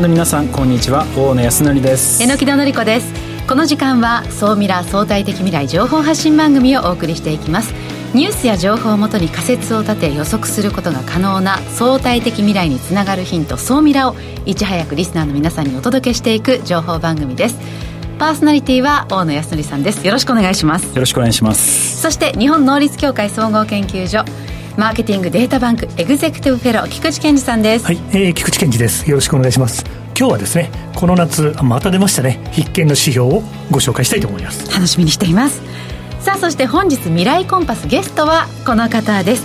の皆さんこんにちは。大野康則です。榎木戸紀子です。この時間は総ミラ相対的未来情報発信番組をお送りしていきます。ニュースや情報をもとに仮説を立て予測することが可能な相対的未来につながるヒント総ミラをいち早くリスナーの皆さんにお届けしていく情報番組です。パーソナリティは大野康則さんです。よろしくお願いします。よろしくお願いします。そして日本能率協会総合研究所マーケティングデータバンクエグゼクティブフェロー菊池健二さんです。はい、えー、菊池健二です。よろしくお願いします。今日はですねこの夏また出ましたね。必見の指標をご紹介したいと思います。楽しみにしています。さあそして本日未来コンパスゲストはこの方です。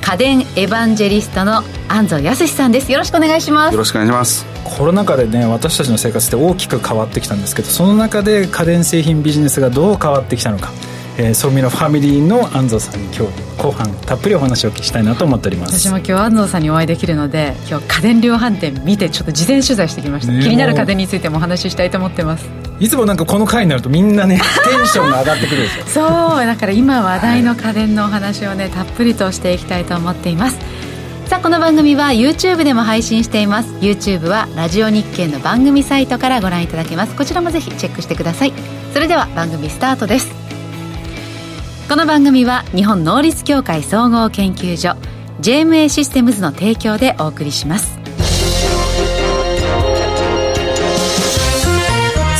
家電エヴァンジェリストの安藤康さんです。よろしくお願いします。よろしくお願いします。コロナ禍でね私たちの生活って大きく変わってきたんですけどその中で家電製品ビジネスがどう変わってきたのかえー、ソーミのファミリーの安藤さんに今日後半たっぷりお話をお聞きしたいなと思っております。私も今日安藤さんにお会いできるので今日家電量販店見てちょっと事前取材してきました、ね、気になる家電についてもお話ししたいと思ってます。いつもなんかこの回になるとみんなねテンションが上がってくるんですよ そうだから今話題の家電のお話をねたっぷりとしていきたいと思っています。さあこの番組は YouTube でも配信しています。YouTube はラジオ日経の番組サイトからご覧いただけます。こちらもぜひチェックしてください。それでは番組スタートですこの番組は日本能率協会総合研究所 JMA システムズの提供でお送りします。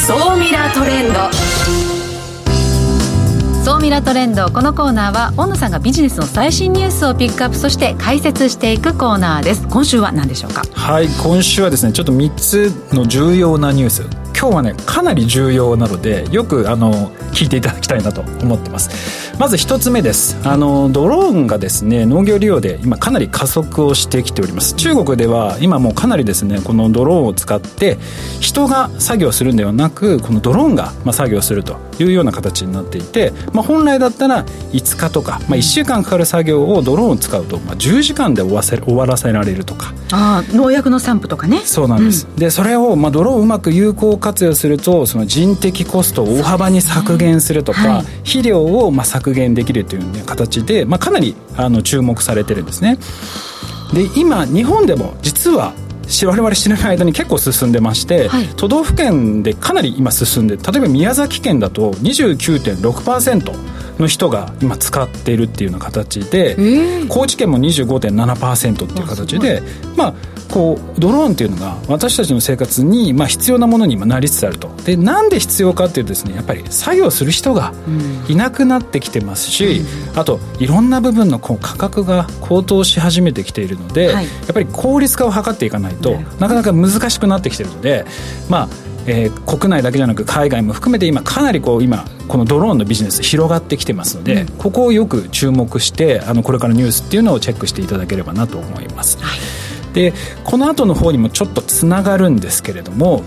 総ミラトレンド。総ミラトレンド。このコーナーは小野さんがビジネスの最新ニュースをピックアップそして解説していくコーナーです。今週は何でしょうか？はい今週はですねちょっと3つの重要なニュース今日はねかなり重要なのでよくあの聞いていただきたいなと思ってます。まず一つ目です。あのドローンがですね農業利用で今かなり加速をしてきております。中国では今もうかなりですねこのドローンを使って人が作業するんではなくこのドローンがまあ作業するというような形になっていて、まあ、本来だったら5日とか、まあ、1週間かかる作業をドローンを使うと、まあ、10時間で終わせ終わらせられるとか。ああ農薬の散布とかね。そうなんです、うん、でそれを、まあ、ドローンをうまく有効活用するとその人的コストを大幅に削減するとか、ねはい、肥料をまあ削減できるという、ね、形で、まあ、かなりあの注目されてるんですね。で今日本でも実は我々知らない間に結構進んでまして、はい、都道府県でかなり今進んで例えば宮崎県だと29.6%の人が今使っているっていうような形で、えー、高知県も25.7%っていう形でまあこうドローンっていうのが私たちの生活にまあ必要なものに今なりつつあると。でなんで必要かっていうとですねやっぱり作業する人がいなくなってきてますし、うん、あといろんな部分のこう価格が高騰し始めてきているので、はい、やっぱり効率化を図っていかないとなかなか難しくなってきてるのでまあえー、国内だけじゃなく海外も含めて今かなりこう今このドローンのビジネス広がってきてますので、うん、ここをよく注目してあのこれからニュースっていうのをチェックしていただければなと思います、はい、でこの後の方にもちょっとつながるんですけれども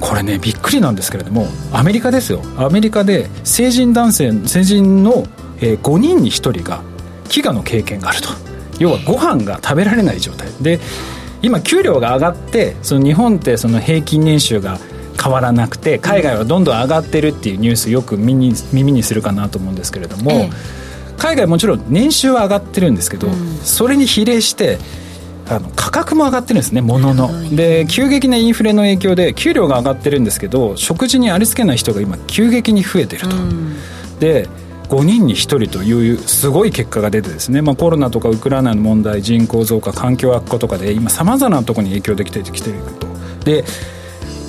これねびっくりなんですけれどもアメリカですよ。アメリカで成人男性成人の、えー、5人に1人が飢餓の経験があると。要はご飯が食べられない状態。で今給料が上がってその日本ってその平均年収が変わらなくて海外はどんどん上がってるっていうニュースよく耳に耳にするかなと思うんですけれども、ええ、海外もちろん年収は上がってるんですけど、うん、それに比例してあの価格も上がってるんですね物の。で急激なインフレの影響で給料が上がってるんですけど食事にありつけない人が今急激に増えてると、うん、で5人に1人というすごい結果が出てですね、まあ、コロナとかウクライナの問題人口増加環境悪化とかで今さまざまなところに影響できてきていると。で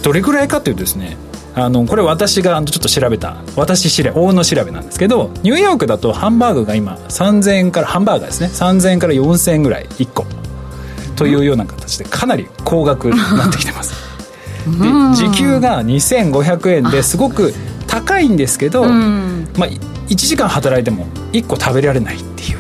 どれぐらいかというとですねあのこれ私がちょっと調べた私知れ大の調べなんですけどニューヨークだとハンバーグが今3000円からハンバーガーですね。3000円から4000円ぐらい1個。というような形でかなり高額になってきてます。で時給が2500円ですごく高いんですけど、まあ、1時間働いても1個食べられないっていう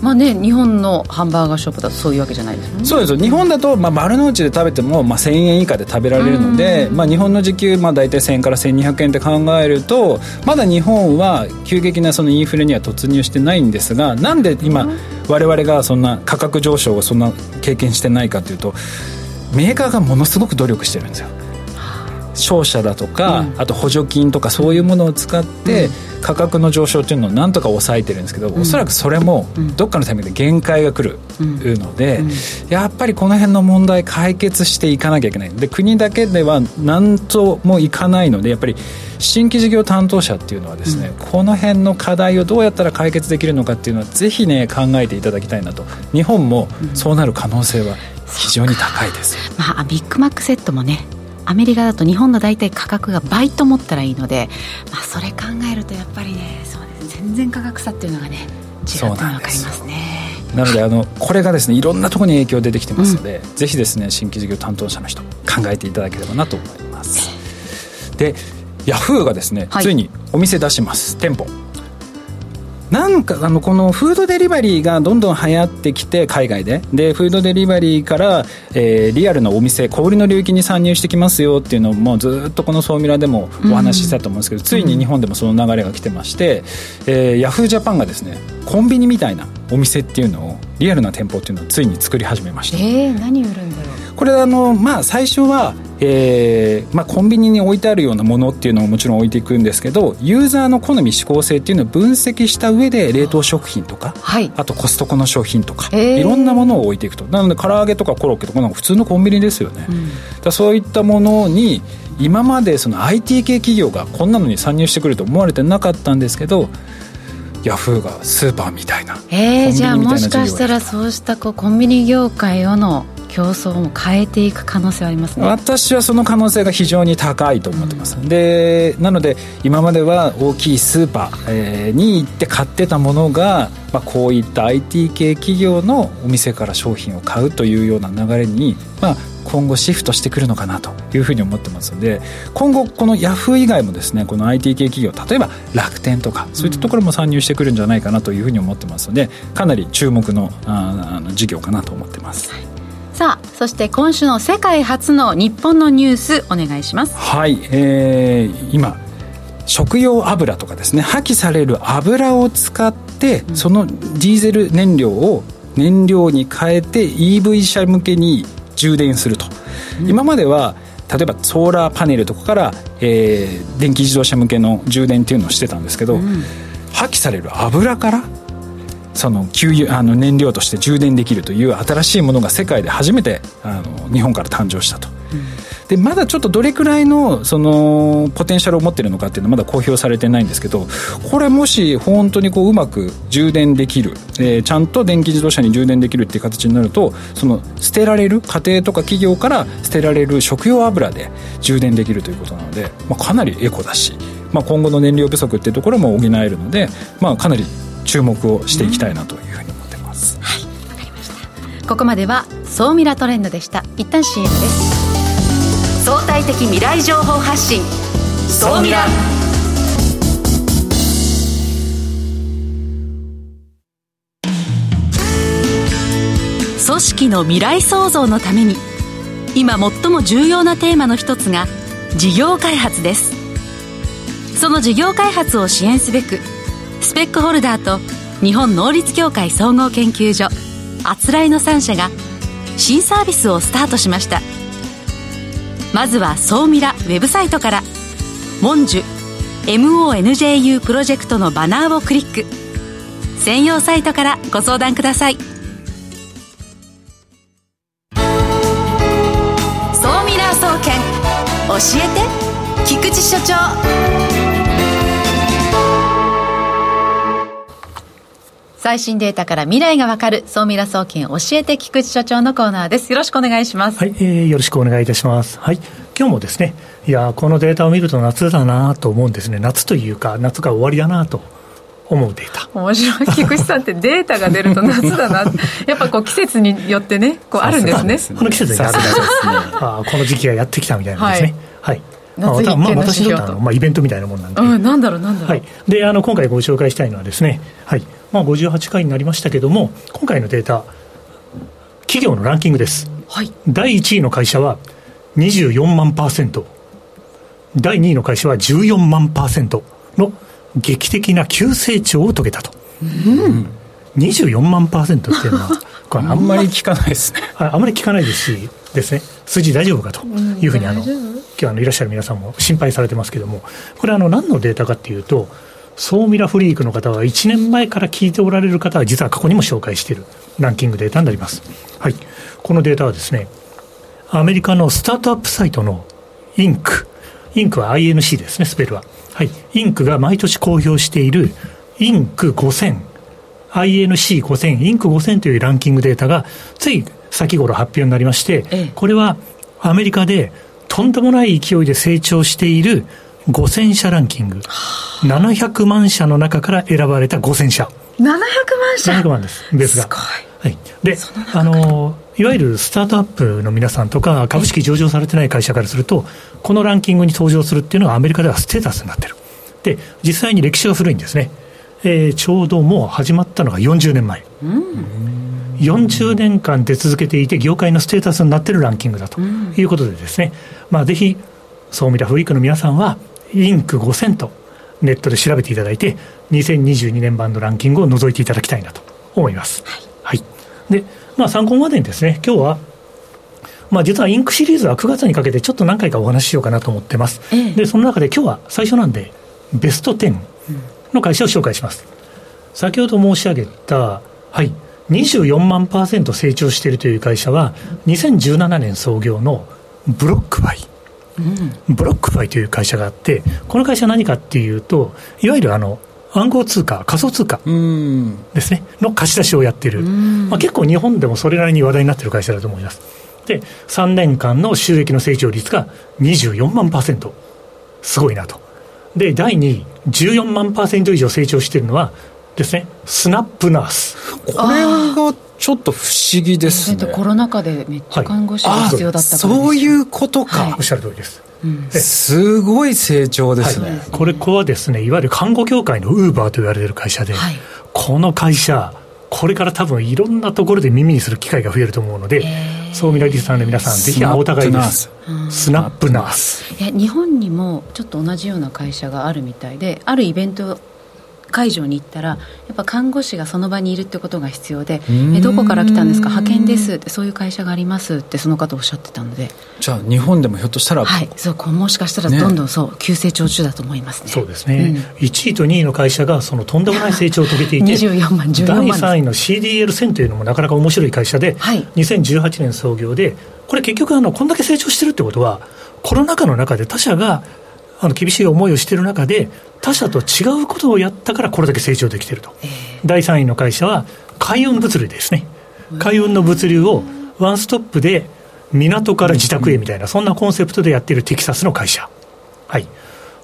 まあね日本のハンバーガーショップだとそういうわけじゃないですもんね。そうです日本だと、まあ、丸の内で食べても、まあ、1000円以下で食べられるので、まあ、日本の時給、まあ、大体1000円から1200円って考えるとまだ日本は急激なそのインフレには突入してないんですがなんで今、我々がそんな価格上昇をそんな経験してないかというとメーカーがものすごく努力してるんですよ商社だとか、うん、あと補助金とかそういうものを使って、価格の上昇っていうのをなんとか抑えてるんですけど、うん、おそらくそれもどっかのタイミングで限界が来るので、やっぱりこの辺の問題解決していかなきゃいけない。で国だけでは何ともいかないのでやっぱり新規事業担当者っていうのはですね、うん、この辺の課題をどうやったら解決できるのかっていうのはぜひね考えていただきたいなと。日本もそうなる可能性は非常に高いです、うん、まあ、ビッグマックセットもねアメリカだと日本の大体価格が倍と思ったらいいので、まあ、それ考えるとやっぱりねそうです全然価格差っていうのがね違うって分かりますね。なのであのこれがですねいろんなところに影響出てきてますので、うん、ぜひですね新規事業担当者の人考えていただければなと思います。でヤフーがですね、はい、ついにお店出します。店舗なんかあのこのフードデリバリーがどんどん流行ってきて海外で。でフードデリバリーから、えー、リアルなお店小売りの領域に参入してきますよっていうのもずっとこの総ミラでもお話ししたと思うんですけど、うん、ついに日本でもその流れが来てまして、えー、ヤフージャパンがですねコンビニみたいなお店っていうのをリアルな店舗っていうのをついに作り始めました。えー、何売るんだろうこれあの、まあ、最初は、えーまあ、コンビニに置いてあるようなものっていうのももちろん置いていくんですけどユーザーの好み嗜好性っていうのを分析した上で冷凍食品とか、はい、あとコストコの商品とか、いろんなものを置いていくと。なので唐揚げとかコロッケとかなんか普通のコンビニですよね、うん、だそういったものに今までその IT 系企業がこんなのに参入してくると思われてなかったんですけどヤフーがスーパーみたいなえー、じゃあもしかしたらそうしたこうコンビニ業界をの競争も変えていく可能性はありますね。私はその可能性が非常に高いと思ってます、うん、でなので今までは大きいスーパー、えー、に行って買ってたものが、まあ、こういった IT 系企業のお店から商品を買うというような流れに、まあ、今後シフトしてくるのかなというふうに思ってますので今後このヤフー以外もですねこの IT 系企業例えば楽天とかそういったところも参入してくるんじゃないかなというふうに思ってますのでかなり注目のああの事業かなと思ってます。さあそして今週の世界初の日本のニュースお願いします。はい、えー、今食用油とかですね破棄される油を使って、うん、そのディーゼル燃料を燃料に変えて EV 車向けに充電すると、うん、今までは例えばソーラーパネルとかから、えー、電気自動車向けの充電っていうのをしてたんですけど、うん、破棄される油からその給油あの燃料として充電できるという新しいものが世界で初めてあの日本から誕生したと。うんでまだちょっとどれくらいのそのポテンシャルを持ってるのかっていうのはまだ公表されてないんですけどこれもし本当にこううまく充電できる、えー、ちゃんと電気自動車に充電できるっていう形になるとその捨てられる家庭とか企業から捨てられる食用油で充電できるということなので、まあ、かなりエコだし、まあ、今後の燃料不足っていうところも補えるので、まあ、かなり注目をしていきたいなというふうに思ってます、うん、はいわかりました。ここまでは総ミラトレンドでした。一旦 CM です。相対的未来情報発信。総ミラ。組織の未来創造のために今最も重要なテーマの一つが事業開発です。その事業開発を支援すべくスペックホルダーと日本能率協会総合研究所あつらいの3社が新サービスをスタートしました「まずは総ミラウェブサイトから「モンジュ MONJU プロジェクト」のバナーをクリック。専用サイトからご相談ください。総ミラー総研教えて菊池所長。最新データから未来がわかる総ミラ総研教えて菊池所長のコーナーです。よろしくお願いします。はい、えー、よろしくお願いいたします。はい今日もですねいやこのデータを見ると夏だなと思うんですね。夏というか夏が終わりだなと。思うデータ。面白い。菊池さんってデータが出ると夏だな。やっぱこう季節によってねこうあるんですね。この季節にあるんですね。あこの時期がやってきたみたいなんですね。はい、はいまあ、まあ、私にとっては、まあ、イベントみたいなもんなんで、うん、なんだろうなんだろう、はい、であの今回ご紹介したいのはですね、はい。まあ、58回になりましたけども、今回のデータ、企業のランキングです。はい、第1位の会社は24万パーセント、第2位の会社は14万パーセントの劇的な急成長を遂げたと。うん。24万パーセントっていうのは あんまり聞かないですね。ああまり聞かないですしですね。数字大丈夫かというふうにあの今日あのいらっしゃる皆さんも心配されてますけどもこれあの何のデータかっていうとソーミラフリークの方は1年前から聞いておられる方は実は過去にも紹介しているランキングデータになります。はい。このデータはですね、アメリカのスタートアップサイトのインク、インクは INC ですね、スペルは。はい。インクが毎年公表しているインク5000、INC5000、インク5000というランキングデータがつい先頃発表になりまして、これはアメリカでとんでもない勢いで成長している5000社ランキング、700万社の中から選ばれた5000社。700万社 ?700 万です、ベースが。はい、であのいわゆるスタートアップの皆さんとか、株式上場されてない会社からすると、このランキングに登場するっていうのは、アメリカではステータスになってる。で、実際に歴史は古いんですね。えー、ちょうどもう始まったのが40年前。うん40年間出続けていて、業界のステータスになってるランキングだということでですね、まあ、ぜひ、総ミラフリークの皆さんは、インク5000とネットで調べていただいて、2022年版のランキングを覗いていただきたいなと思います。はい。はい、で、まあ、参考までにですね、今日は、まあ、実はインクシリーズは9月にかけてちょっと何回かお話ししようかなと思ってます。ええ、で、その中で今日は最初なんで、ベスト10の会社を紹介します。先ほど申し上げた、はい、24万パーセント成長しているという会社は、2017年創業のBlockFi。 BlockFi という会社があって、この会社は何かっていうと、いわゆるあの暗号通貨、仮想通貨ですね、の貸し出しをやってる、まあ、結構日本でもそれなりに話題になってる会社だと思います。で、3年間の収益の成長率が24万パーセント、すごいなと。で、第2位、14万パーセント以上成長しているのは、ですね、 SnapNurse。これがちょっと不思議ですね。コロナ禍でめっちゃ看護師が必要だったから、はい、そういうことか、はい、おっしゃる通りです。うん、すごい成長ですね、はい、これ、こはですね、いわゆる看護協会のウーバーと言われている会社で、はい、この会社、これから多分いろんなところで耳にする機会が増えると思うので、総務ラリスさんの皆さん、ぜひお互いです。スナップナース。日本にもちょっと同じような会社があるみたいで、あるイベント会場に行ったらやっぱ看護師がその場にいるってことが必要でえどこから来たんですか？派遣です。ってそういう会社があります。ってその方おっしゃってたので。じゃあ日本でもひょっとしたらはい。そうもしかしたらどんどんそう、ね、急成長中だと思いますね。そうですね、うん、1位と2位の会社がそのとんでもない成長を遂げていて 24万14万。第3位の CDL1000 というのもなかなか面白い会社で、はい、2018年創業でこれ結局あのこんだけ成長してるってことはコロナ禍の中で他社があの厳しい思いをしている中で、他社と違うことをやったからこれだけ成長できていると、えー、第3位の会社は海運物流ですね、海運の物流をワンストップで港から自宅へみたいな、そんなコンセプトでやっているテキサスの会社。はい。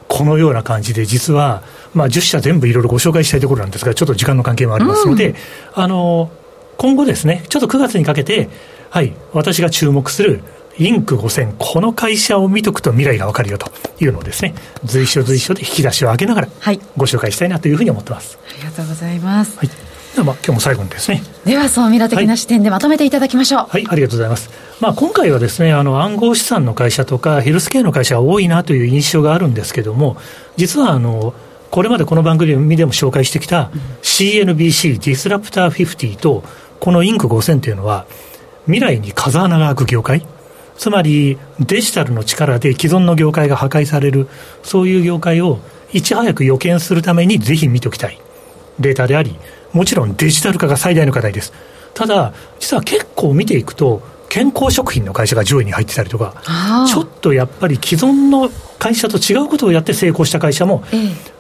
このような感じで、実は、まあ、10社全部いろいろご紹介したいところなんですが、ちょっと時間の関係もありますので、うん、あの今後ですね、ちょっと9月にかけて、はい、私が注目するインク5000、この会社を見とくと未来がわかるよというのをですね、随所随所で引き出しを上げながら、ご紹介したいなというふうに思ってます。はい、ありがとうございます。はい。では、まあ、今日も最後にですね。では、そうミラ的な視点でまとめていただきましょう。はい、はい、ありがとうございます。まあ、今回はですね、あの、暗号資産の会社とか、ヘルスケアの会社が多いなという印象があるんですけども、実は、あの、これまでこの番組でも紹介してきた CNBC ディスラプター50と、このインク5000というのは、未来に風穴が開く業界、つまりデジタルの力で既存の業界が破壊される、そういう業界をいち早く予見するためにぜひ見ておきたいデータであり、もちろんデジタル化が最大の課題です。ただ、実は結構見ていくと、健康食品の会社が上位に入ってたりとか、ちょっとやっぱり既存の会社と違うことをやって成功した会社も、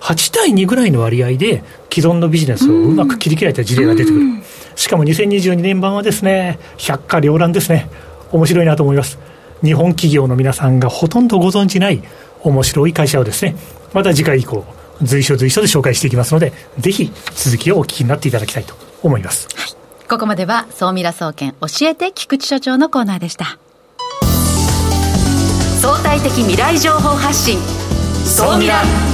8対2ぐらいの割合で既存のビジネスをうまく切り切られた事例が出てくる。しかも2022年版はですね、百花繚乱ですね。面白いなと思います。日本企業の皆さんがほとんどご存じない面白い会社をですね、また次回以降、随所随所で紹介していきますので、ぜひ続きをお聞きになっていただきたいと思います。はい。ここまでは、総ミラ総研教えて菊池所長のコーナーでした。相対的未来情報発信、総ミラ。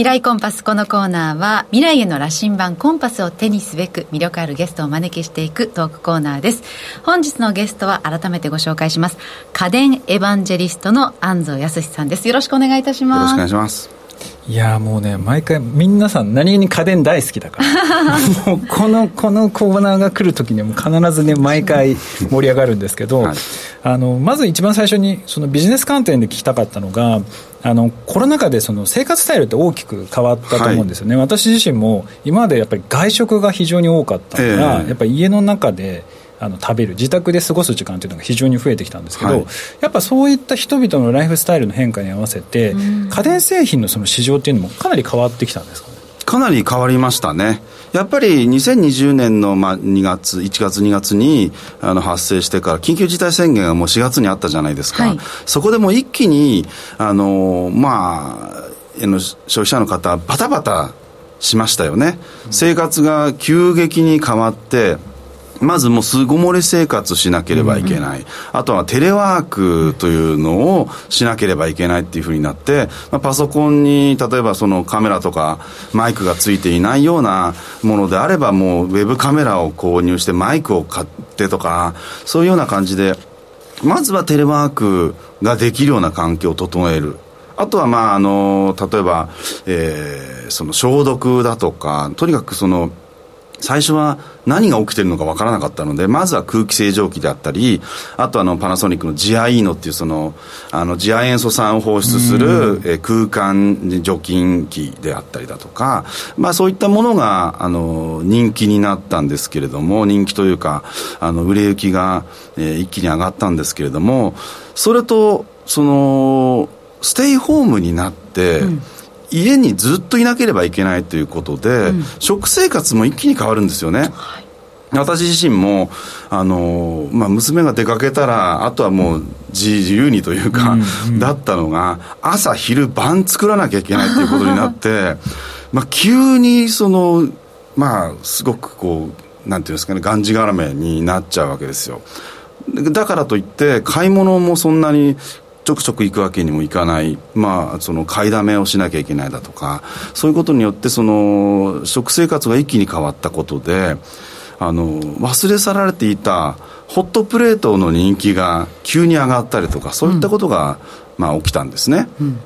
未来コンパスこのコーナーは未来への羅針盤コンパスを手にすべく魅力あるゲストをお招きしていくトークコーナーです。本日のゲストは改めてご紹介します。家電エヴァンジェリストの安藤康さんです。よろしくお願いいたします。よろしくお願いします。いやもうね毎回皆さん何気に家電大好きだから。もうこのこのコーナーが来る時にはもう必ずね毎回盛り上がるんですけど、はい、あのまず一番最初にそのビジネス観点で聞きたかったのがあのコロナ禍でその生活スタイルって大きく変わったと思うんですよね、はい、私自身も今までやっぱり外食が非常に多かったから、えー、やっぱり家の中であの食べる自宅で過ごす時間というのが非常に増えてきたんですけど、はい、やっぱそういった人々のライフスタイルの変化に合わせて、家電製品のその市場っていうのもかなり変わってきたんですかね？かなり変わりましたね。やっぱり2020年のまあ2月、1月、2月にあの発生してから、緊急事態宣言がもう4月にあったじゃないですか、はい、そこでもう一気に、あのまあ、消費者の方、バタバタしましたよね。生活が急激に変わって、まずもう巣ごもり生活しなければいけない、うん、あとはテレワークというのをしなければいけないっていうふうになって、まあ、パソコンに例えばそのカメラとかマイクがついていないようなものであればもうウェブカメラを購入してマイクを買ってとかそういうような感じでまずはテレワークができるような環境を整える。あとはまああの例えば、えー、その消毒だとかとにかくその最初は何が起きてるのか分からなかったので、まずは空気清浄機であったり、あとあのパナソニックのジアイーノっていうその、あの次亜塩素酸を放出する、え空間除菌機であったりだとか、まあそういったものが、あの、人気になったんですけれども、人気というか、あの、売れ行きが、えー、一気に上がったんですけれども、それと、その、ステイホームになって、うん家にずっといなければいけないということで、うん、食生活も一気に変わるんですよね。はい私自身も、あのまあ、娘が出かけたらあとはもう自由にというか、うんうん、だったのが朝昼晩作らなきゃいけないということになって まあ急にそのまあすごくこうなんていうんですかねがんじがらめになっちゃうわけですよ。だからといって買い物もそんなにちょくちょく行くわけにもいかない、まあ、その買いだめをしなきゃいけないだとか、そういうことによって、その、食生活が一気に変わったことで、あの、忘れ去られていたホットプレートの人気が急に上がったりとか、そういったことが、うん、まあ、起きたんですね。うん。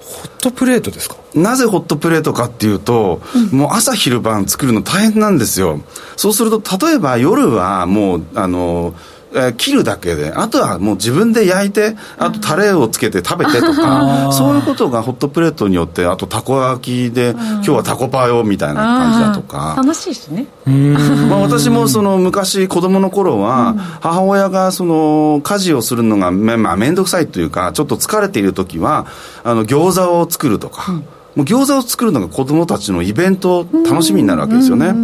ホットプレートですか？なぜホットプレートかっていうと、うん、もう朝昼晩作るの大変なんですよ。そうすると、例えば夜はもう、あの、えー、切るだけであとはもう自分で焼いてあとタレをつけて食べてとかそういうことがホットプレートによってあとたこ焼きで今日はタコパよみたいな感じだとか。楽しいしね。まあ私もその昔子供の頃は母親がその家事をするのがまあ面倒くさいというかちょっと疲れている時はあの餃子を作るとか、うん。もう餃子を作るのが子供たちのイベント楽しみになるわけですよね。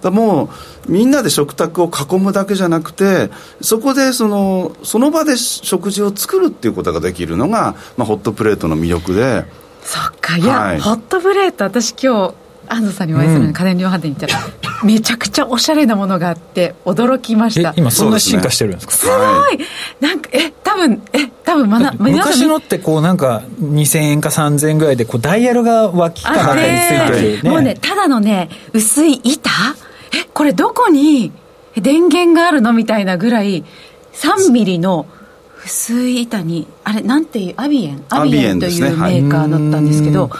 だもうみんなで食卓を囲むだけじゃなくてそこでそのその場で食事を作るっていうことができるのが、まあ、ホットプレートの魅力で。そっか。いや、はい、ホットプレート私今日安藤さんにお会いするのに家電量販店に行ったら、うん、めちゃくちゃおしゃれなものがあって驚きました。今そんな進化してるんですか？すごい、はい、なんかえ多分え多分まだ昔のってこうなんか2000円か3000円ぐらいでこうダイヤルが脇か中についてる、ね、もうねただのね薄い板えこれどこに電源があるのみたいなぐらい3ミリの薄い板にあれなんていうアビエン？アビエンというメーカーだったんですけど、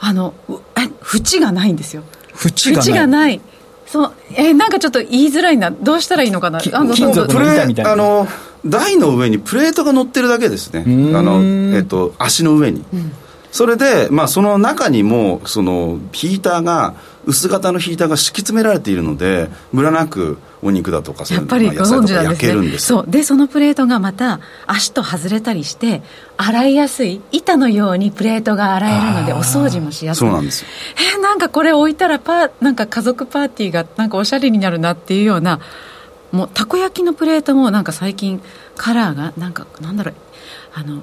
あの縁がないんですよ。縁がない。がない。そうえなんかちょっと言いづらいな。どうしたらいいのかな？金属の板みたいな。あの台の上にプレートが乗ってるだけですね。あの、えっと、足の上に、うん、それで、まあ、その中にもそのヒーターが薄型のヒーターが敷き詰められているのでムラなくお肉だとかそういうのが野菜とか焼けるんですそう。でそのプレートがまた足と外れたりして洗いやすい板のようにプレートが洗えるのでお掃除もしやすい。そうなんですよ。えー、なんかこれ置いたらパなんか家族パーティーがなんかおしゃれになるなっていうようなもうたこ焼きのプレートもなんか最近カラーがなんかなんだろうあの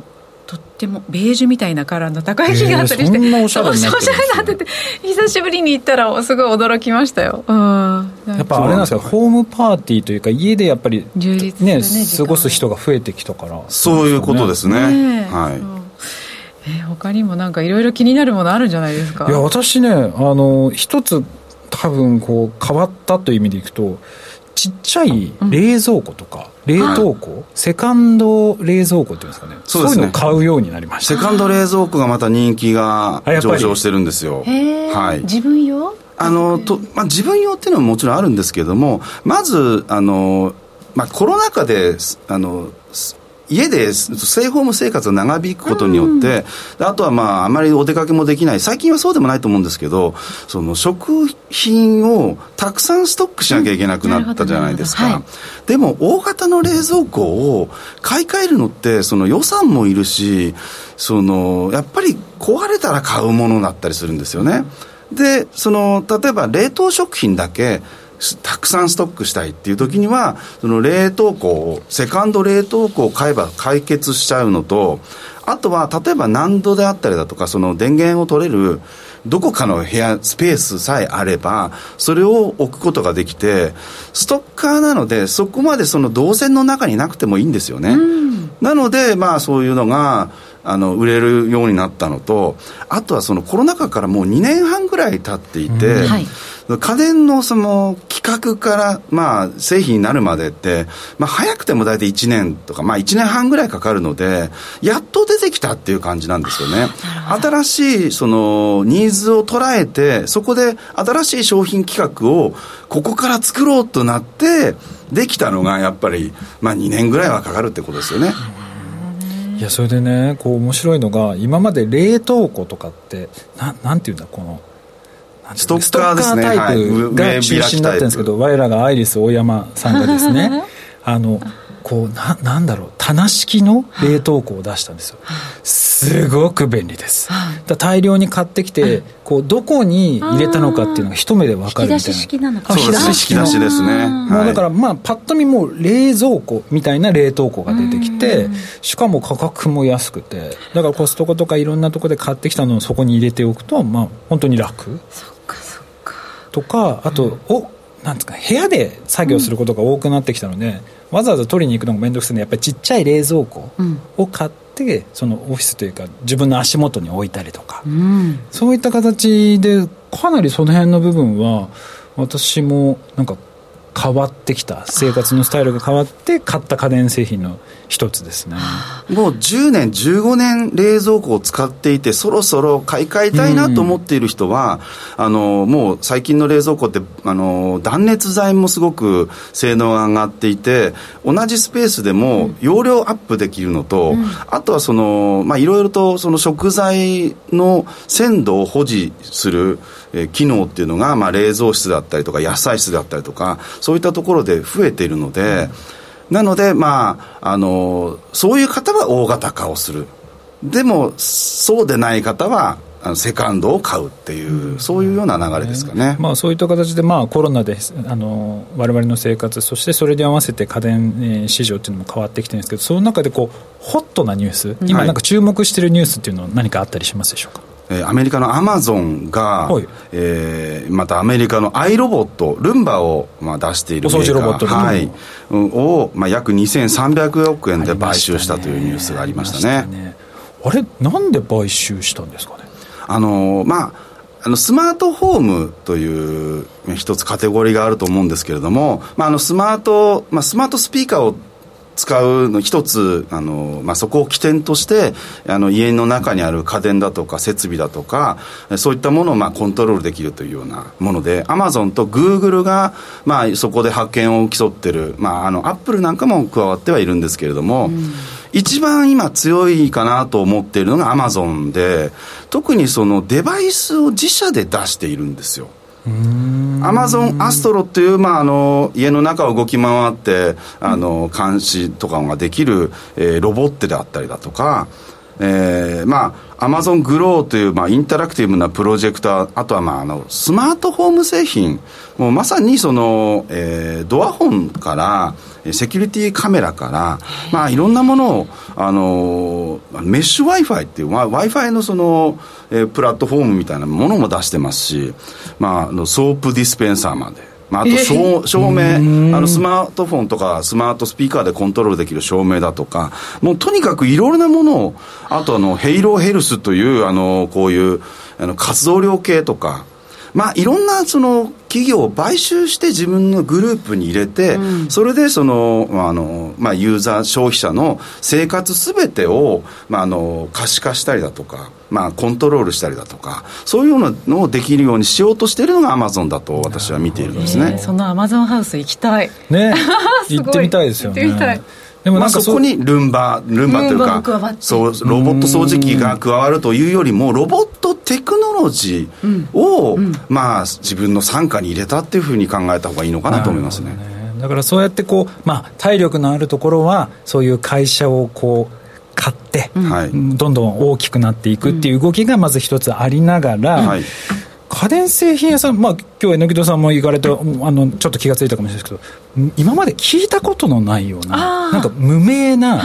とってもベージュみたいなカラーのたこ焼きがあったりして、えー、おしゃれになってて久しぶりに行ったらすごい驚きましたよ、うん、やっぱあれなんですかホームパーティーというか家でやっぱり充実ね、ね、過ごす人が増えてきたから。そういうことですね、ね、はい、えー、他にもなんかいろいろ気になるものあるんじゃないですか？いや私ねあの一つ多分こう変わったという意味でいくとちっちゃい冷蔵庫とか、冷凍庫、はい、セカンド冷蔵庫っていうんですかね。そういうのを買うようになりました。セカンド冷蔵庫がまた人気が上昇してるんですよ。はい、自分用？あのと、まあ、自分用っていうのはもちろんあるんですけれどもまずあの、まあ、コロナ禍であの家でステイホーム生活が長引くことによって、うん、あとはまああまりお出かけもできない。最近はそうでもないと思うんですけどその食品をたくさんストックしなきゃいけなくなったじゃないですか、はい、でも大型の冷蔵庫を買い替えるのってその予算もいるしそのやっぱり壊れたら買うものだったりするんですよね。でその例えば冷凍食品だけたくさんストックしたいっていう時にはその冷凍庫をセカンド冷凍庫を買えば解決しちゃうのとあとは例えば難度であったりだとかその電源を取れるどこかの部屋スペースさえあればそれを置くことができてストッカーなのでそこまでその動線の中になくてもいいんですよね、なのでまあそういうのがあの売れるようになったのとあとはそのコロナ禍からもう2年半ぐらい経っていて、はい家電のその企画から、まあ、製品になるまでって、まあ、早くても大体1年とか、まあ、1年半ぐらいかかるので、やっと出てきたっていう感じなんですよね。新しい、その、ニーズを捉えて、そこで新しい商品企画を、ここから作ろうとなって、できたのが、やっぱり、まあ、2年ぐらいはかかるってことですよね。いやそれでねこう面白いのが今まで冷凍庫とかってななんていうんだこのストッカーですね。タイプが中心だったんですけど、我らがアイリス大山さんがですね あのこうななんだろう棚式の冷凍庫を出したんですよ。すごく便利です。だ大量に買ってきてこうどこに入れたのかっていうのが一目で分かるみたいな。引き出し式なのか。引き出し式。ですね、もうだからまあパッと見もう冷蔵庫みたいな冷凍庫が出てきてしかも価格も安くてだからコストコとかいろんなところで買ってきたのをそこに入れておくとまあ本当に楽。そっかそっか。とかあと、おなんですか部屋で作業することが多くなってきたので、わざわざ取りに行くのが面倒くさいのでやっぱりちっちゃい冷蔵庫を買って、そのオフィスというか自分の足元に置いたりとか、うん、そういった形でかなりその辺の部分は私もなんか変わってきた。生活のスタイルが変わって買った家電製品の一つですね。もう10年15年冷蔵庫を使っていてそろそろ買い替えたいなと思っている人は、うん、あのもう最近の冷蔵庫ってあの断熱材もすごく性能が上がっていて同じスペースでも容量アップできるのと、うん、あとはそのまあいろいろとその食材の鮮度を保持するえ、機能っていうのが、まあ、冷蔵室だったりとか野菜室だったりとかそういったところで増えているので、なので、まあ、あのそういう方は大型化をする。でもそうでない方はあのセカンドを買うっていう、うん、そういうような流れですかね、まあ、そういった形で、まあ、コロナであの我々の生活そしてそれに合わせて家電市場っていうのも変わってきてるんですけどその中でこうホットなニュース今なんか注目しているニュースっていうのは何かあったりしますでしょうか、えー、アメリカのアマゾンが、はい、えー、またアメリカのアイロボットルンバを、まあ、出しているお掃除ロボットはい、を、まあ、約2300億円で買収したというニュースがありましたね、ね、あれなんで買収したんですか？ねあのまああのスマートホームという一つカテゴリーがあると思うんですけれども、まあ、あのスマート、まあ、スマートスピーカーを使うの一つあの、まあ、そこを起点としてあの家の中にある家電だとか設備だとかそういったものをまあコントロールできるというようなものでアマゾンとグーグルが、まあ、そこで発見を競ってる、まあ、あのアップルなんかも加わってはいるんですけれども、うん、一番今強いかなと思っているのがアマゾンで特にそのデバイスを自社で出しているんですよ。アマゾン Astro っていう、まあ、あの家の中を動き回ってあの監視とかができる、えー、ロボットであったりだとか、えー、まあアマゾン Glow という、まあ、インタラクティブなプロジェクターあとは、まあ、あのスマートホーム製品もうまさにその、えー、ドアホンからセキュリティカメラから、まあ、いろんなものを、あのメッシュ Wi-Fi っていう、まあ、Wi-Fi のその、えー、プラットフォームみたいなものも出してますし、まあ、あのソープディスペンサーまで。まあ、あと照照明、あのスマートフォンとかスマートスピーカーでコントロールできる照明だとか、もうとにかくいろいろなものを、あとあの、 Halo Health という、あの、こういう、あの、活動量計とか、まあ、いろんなその企業を買収して自分のグループに入れて、うん、それでその、まああのまあ、ユーザー消費者の生活すべてを、まあ、あの可視化したりだとか、まあ、コントロールしたりだとかそういうのをできるようにしようとしているのがアマゾンだと私は見ているんですね、そのアマゾンハウス行きたい。ね。行ってみたいですよねでもなんかそこにルンバ、ルンバというか、そう、ロボット掃除機が加わるというよりも、ロボットテクノロジーを、うん。うん、まあ、自分の傘下に入れたっていうふうに考えた方がいいのかなと思いますね。だからそうやってこう、まあ、体力のあるところは、そういう会社をこう、買って、どんどん大きくなっていくっていう動きがまず一つありながら、はい家電製品屋さん、まあ今日榎戸さんも行かれて、あのちょっと気が付いたかもしれないですけど、今まで聞いたことのないような、なんか無名な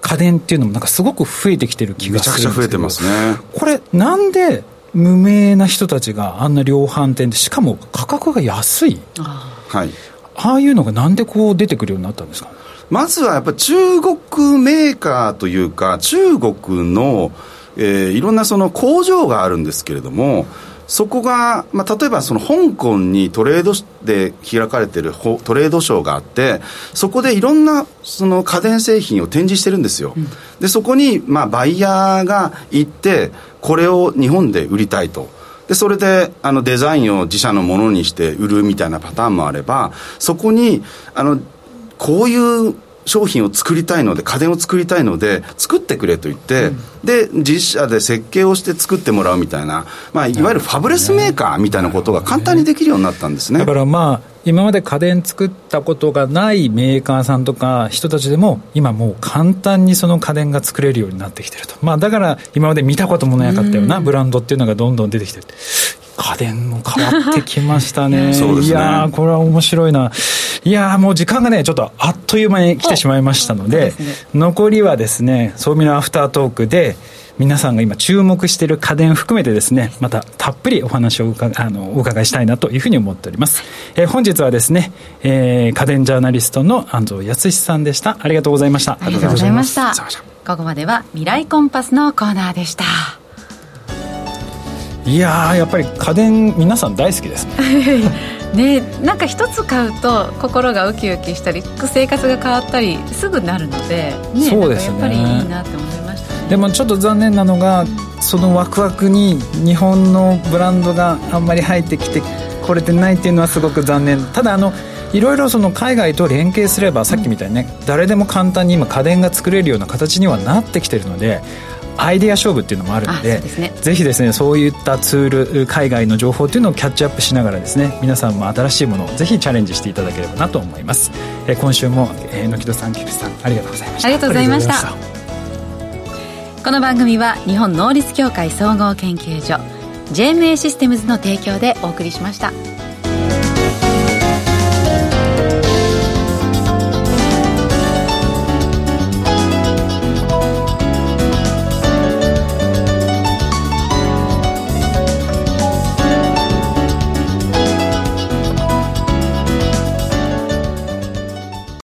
家電っていうのも、なんかすごく増えてきてる気がするめちゃくちゃ増えてますね。これ、なんで無名な人たちがあんな量販店で、しかも価格が安い、はい、ああいうのがなんでこう出てくるようになったんですか？まずはやっぱり中国メーカーというか、中国の、えー、いろんなその工場があるんですけれども、そこが、まあ、例えばその香港にトレードで開かれてるトレードショーがあってそこでいろんなその家電製品を展示してるんですよ、うん、でそこにまあバイヤーが行ってこれを日本で売りたいと。でそれであのデザインを自社のものにして売るみたいなパターンもあればそこにあのこういう商品を作りたいので家電を作りたいので作ってくれと言って、うん、で実社で設計をして作ってもらうみたいな、まあ、いわゆるファブレスメーカーみたいなことが簡単にできるようになったんですね。だからまあ今まで家電作ったことがないメーカーさんとか人たちでも今もう簡単にその家電が作れるようになってきてると、まあ、だから今まで見たこともなかったようなブランドっていうのがどんどん出てきてる。家電も変わってきましたね。ね。いやこれは面白いないやもう時間がねちょっとあっという間に来てしまいましたので、ね、残りはですね総ミのアフタートークで皆さんが今注目している家電含めてですねまたたっぷりお話をあのお伺いしたいなというふうに思っております、えー、本日はですね、えー、家電ジャーナリストの安藤康さんでした。ありがとうございました。ありがとうございました。ここまでは未来コンパスのコーナーでした。いややっぱり家電皆さん大好きですね ねなんか一つ買うと心がウキウキしたり生活が変わったりすぐなるので、ね、そうですね。やっぱりいいなって思いました、ね、でもちょっと残念なのがそのワクワクに日本のブランドがあんまり入ってきてこれてないっていうのはすごく残念。ただあのいろいろその海外と連携すればさっきみたいにね、誰でも簡単に今家電が作れるような形にはなってきてるのでアイデア勝負っていうのもあるので、ね、ぜひですねそういったツール海外の情報っていうのをキャッチアップしながらですね皆さんも新しいものをぜひチャレンジしていただければなと思います、えー、今週も榎木戸さん菊池さんありがとうございました。ありがとうございました。この番組は日本能率協会総合研究所 JMA システムズの提供でお送りしました。